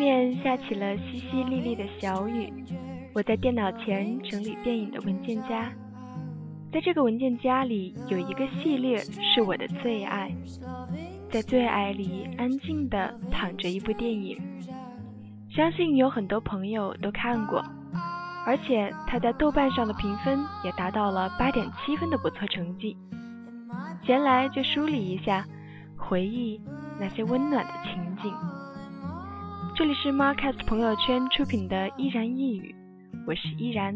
面下起了淅淅沥沥的小雨，我在电脑前整理电影的文件夹，在这个文件夹里有一个系列是我的最爱，在最爱里安静地躺着一部电影，相信有很多朋友都看过，而且它在豆瓣上的评分也达到了八点七分的不错成绩。闲来就梳理一下，回忆那些温暖的情景。这里是 Marcast 朋友圈出品的《依然一语》，我是依然。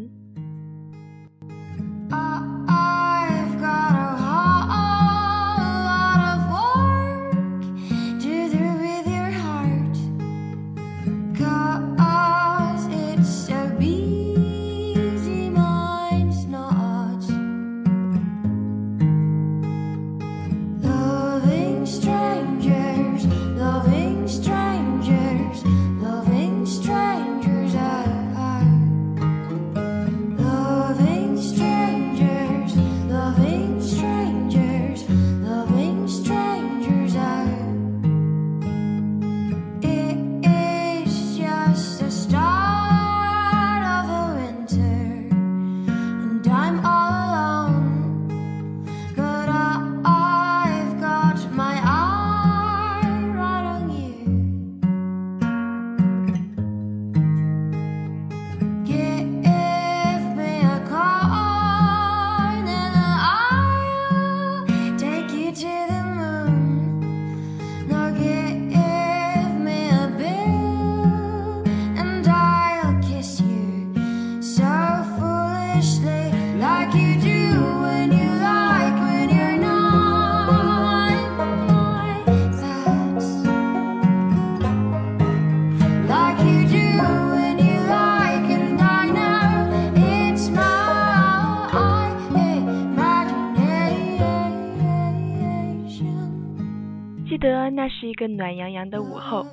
那是一个暖洋洋的午后，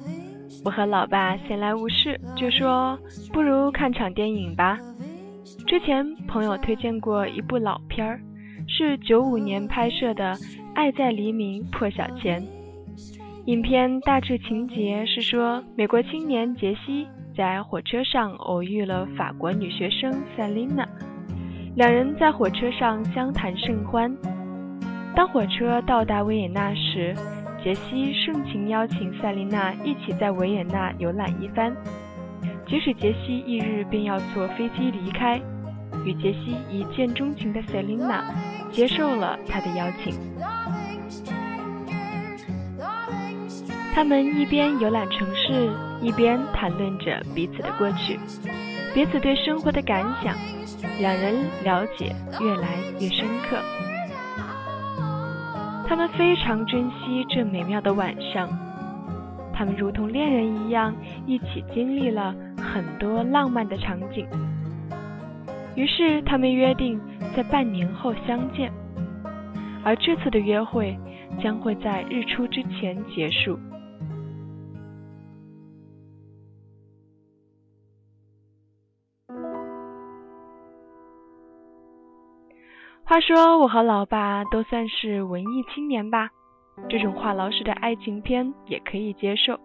我和老爸闲来无事，就说不如看场电影吧。之前朋友推荐过一部老片儿，是九五年拍摄的《爱在黎明破晓前》。影片大致情节是说，美国青年杰西在火车上偶遇了法国女学生塞琳娜，两人在火车上相谈甚欢。当火车到达维也纳时，杰西盛情邀请塞琳娜一起在维也纳游览一番，即使杰西翌日便要坐飞机离开，与杰西一见钟情的塞琳娜接受了他的邀请。他们一边游览城市，一边谈论着彼此的过去，彼此对生活的感想，两人了解越来越深刻。他们非常珍惜这美妙的晚上，他们如同恋人一样，一起经历了很多浪漫的场景。于是，他们约定在半年后相见，而这次的约会将会在日出之前结束。话说，我和老爸都算是文艺青年吧，这种话痨式的爱情片也可以接受。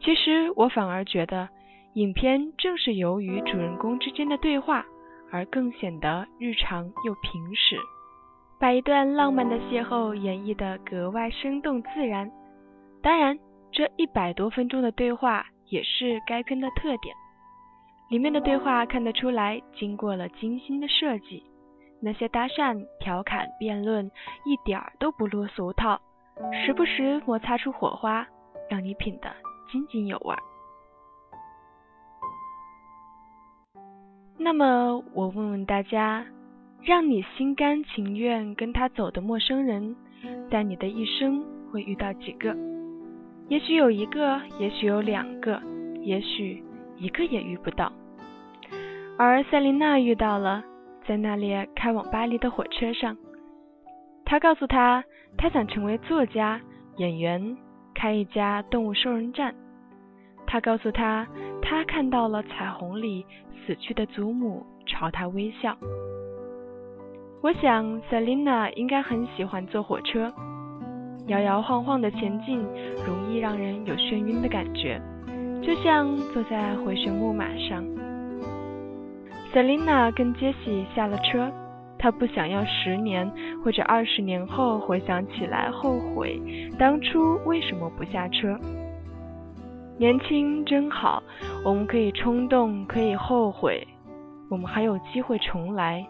其实我反而觉得，影片正是由于主人公之间的对话，而更显得日常又平实，把一段浪漫的邂逅演绎得格外生动自然。当然，这一百多分钟的对话也是该片的特点，里面的对话看得出来经过了精心的设计。那些搭讪、调侃、辩论，一点儿都不落俗套，时不时摩擦出火花，让你品得津津有味。那么，我问问大家，让你心甘情愿跟他走的陌生人，在你的一生会遇到几个？也许有一个，也许有两个，也许一个也遇不到。而塞琳娜遇到了。在那列开往巴黎的火车上，他告诉他，他想成为作家、演员，开一家动物收容站。他告诉他，他看到了彩虹里死去的祖母朝他微笑。我想，Selina 应该很喜欢坐火车，摇摇晃晃的前进容易让人有眩晕的感觉，就像坐在回旋木马上。Selina 跟杰西下了车，她不想要十年或者二十年后回想起来后悔当初为什么不下车。年轻真好，我们可以冲动，可以后悔，我们还有机会重来。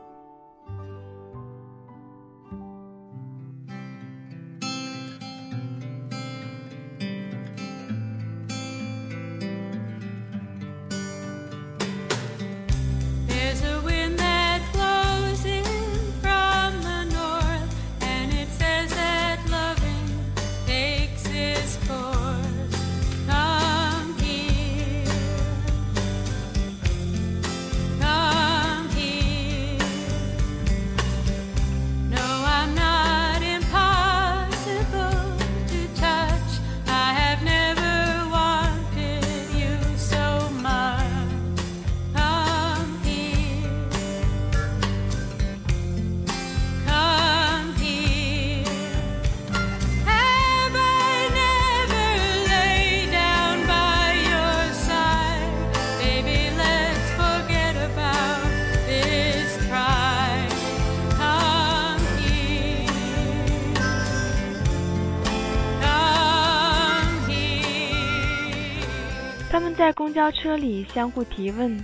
公交车里相互提问，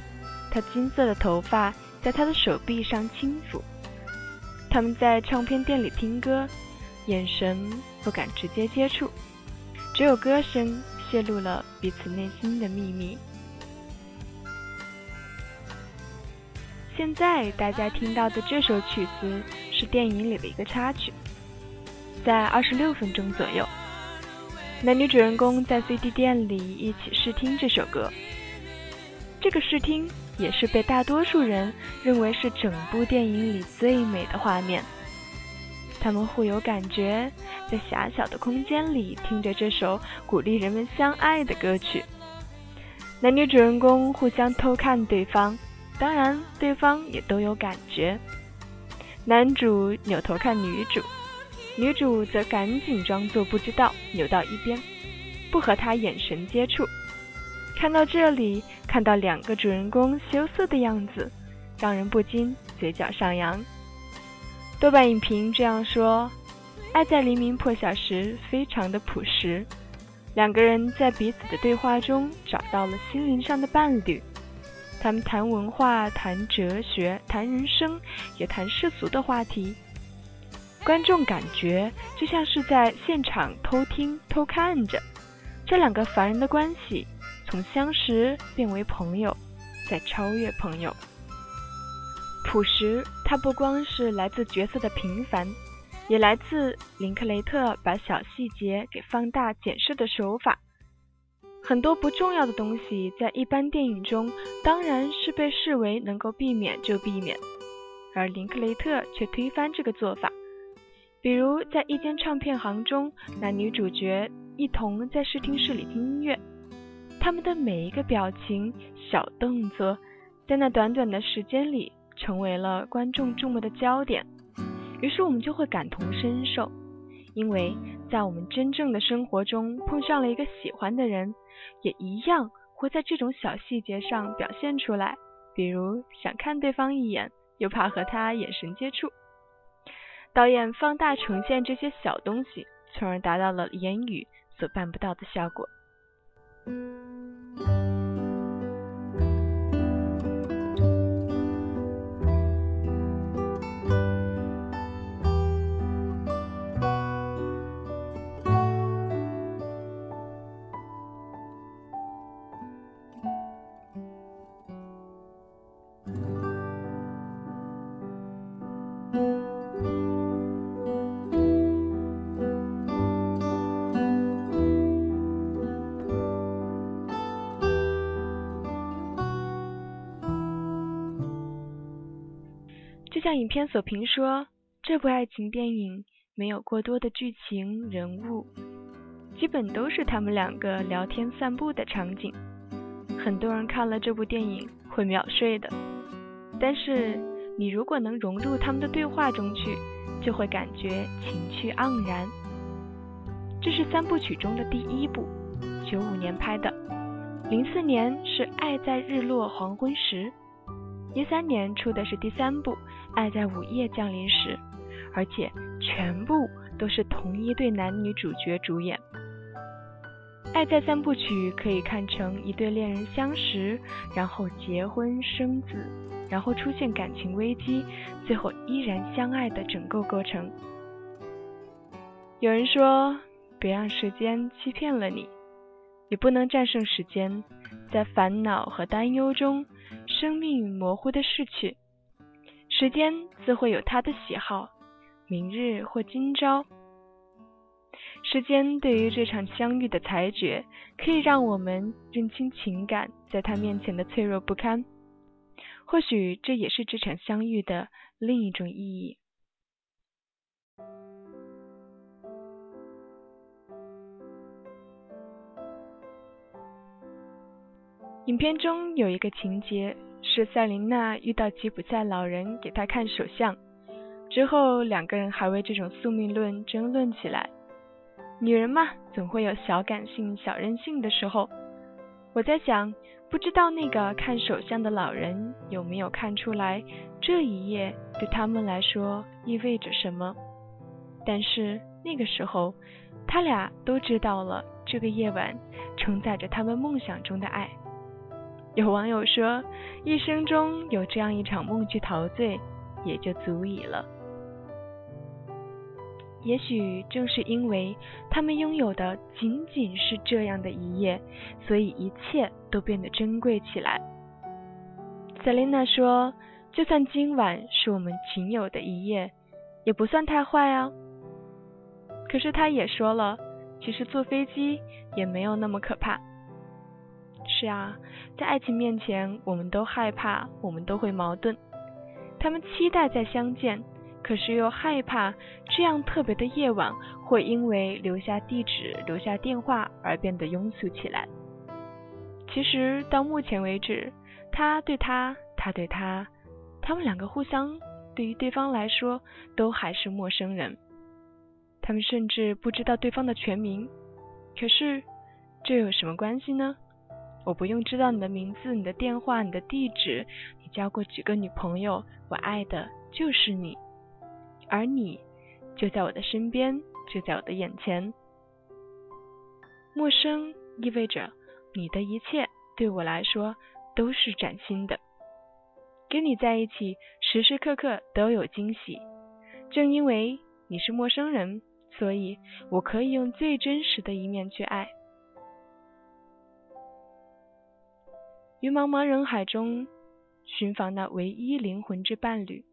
他金色的头发在他的手臂上轻抚。他们在唱片店里听歌，眼神不敢直接接触，只有歌声泄露了彼此内心的秘密。现在大家听到的这首曲子是电影里的一个插曲，在二十六分钟左右。男女主人公在 CD 店里一起试听这首歌，这个试听也是被大多数人认为是整部电影里最美的画面。他们互有感觉，在狭小的空间里听着这首鼓励人们相爱的歌曲。男女主人公互相偷看对方，当然对方也都有感觉。男主扭头看女主。女主则赶紧装作不知道，扭到一边，不和他眼神接触。看到这里，看到两个主人公羞涩的样子，让人不禁嘴角上扬。豆瓣影评这样说：“爱在黎明破晓时，非常的朴实。两个人在彼此的对话中找到了心灵上的伴侣。他们谈文化，谈哲学，谈人生，也谈世俗的话题。”观众感觉就像是在现场偷听、偷看着这两个凡人的关系，从相识变为朋友，再超越朋友。朴实，它不光是来自角色的平凡，也来自林克雷特把小细节给放大检视的手法。很多不重要的东西，在一般电影中当然是被视为能够避免就避免，而林克雷特却推翻这个做法。比如，在一间唱片行中，男女主角一同在试听室里听音乐，他们的每一个表情、小动作，在那短短的时间里成为了观众注目的焦点。于是我们就会感同身受，因为在我们真正的生活中碰上了一个喜欢的人，也一样会在这种小细节上表现出来，比如想看对方一眼，又怕和他眼神接触。导演放大呈现这些小东西，从而达到了言语所办不到的效果。影片所评说，这部爱情电影没有过多的剧情人物，基本都是他们两个聊天散步的场景。很多人看了这部电影会秒睡的，但是你如果能融入他们的对话中去，就会感觉情趣盎然。这是三部曲中的第一部，九五年拍的，零四年是《爱在日落黄昏时》，一三年出的是第三部《爱在午夜降临时》，而且全部都是同一对男女主角主演。《爱在三部曲》可以看成一对恋人相识，然后结婚生子，然后出现感情危机，最后依然相爱的整个过程。有人说：“别让时间欺骗了你。”你不能战胜时间，在烦恼和担忧中，生命模糊的逝去。时间自会有它的喜好，明日或今朝。时间对于这场相遇的裁决，可以让我们认清情感在它面前的脆弱不堪。或许这也是这场相遇的另一种意义。影片中有一个情节是塞琳娜遇到吉普赛老人给她看手相，之后两个人还为这种宿命论争论起来。女人嘛，总会有小感性、小任性的时候。我在想，不知道那个看手相的老人有没有看出来这一夜对他们来说意味着什么？但是那个时候，他俩都知道了这个夜晚承载着他们梦想中的爱。有网友说，一生中有这样一场梦去陶醉，也就足以了。也许正是因为他们拥有的仅仅是这样的一夜，所以一切都变得珍贵起来。塞琳娜说：“就算今晚是我们仅有的一夜，也不算太坏啊。”可是她也说了，其实坐飞机也没有那么可怕。是啊，在爱情面前，我们都害怕，我们都会矛盾。他们期待再相见，可是又害怕这样特别的夜晚会因为留下地址、留下电话而变得庸俗起来。其实到目前为止，他对他，他对他，他们两个互相对于对方来说都还是陌生人。他们甚至不知道对方的全名。可是这有什么关系呢？我不用知道你的名字、你的电话、你的地址，你交过几个女朋友，我爱的就是你，而你就在我的身边，就在我的眼前。陌生意味着你的一切对我来说都是崭新的，跟你在一起时时刻刻都有惊喜。正因为你是陌生人，所以我可以用最真实的一面去爱。于茫茫人海中寻访那唯一灵魂之伴侣，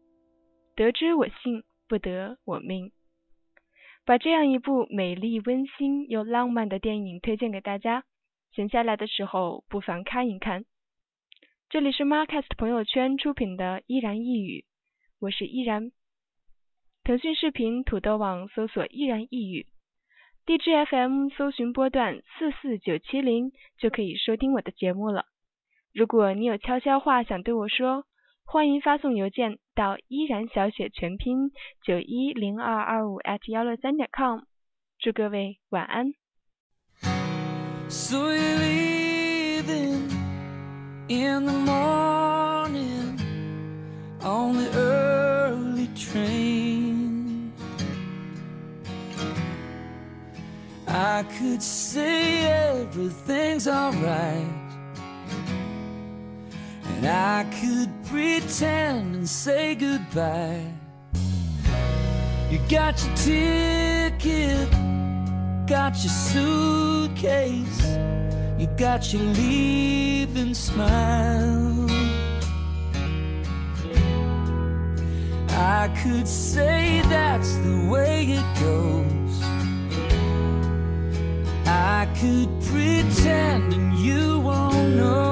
得之我幸，不得我命。把这样一部美丽、温馨又浪漫的电影推荐给大家，闲下来的时候不妨看一看。这里是 Marcast 朋友圈出品的依然一语，我是依然。腾讯视频、土豆网搜索依然一语，”，DJFM 搜寻波段四四九七零就可以收听我的节目了。如果你有悄悄话想对我说，欢迎发送邮件到依然小写全拼九一零二二五 at 幺六三点 com。祝各位晚安。I could pretend and say goodbye. You got your ticket, got your suitcase, you got your leaving smile. I could say that's the way it goes. I could pretend and you won't know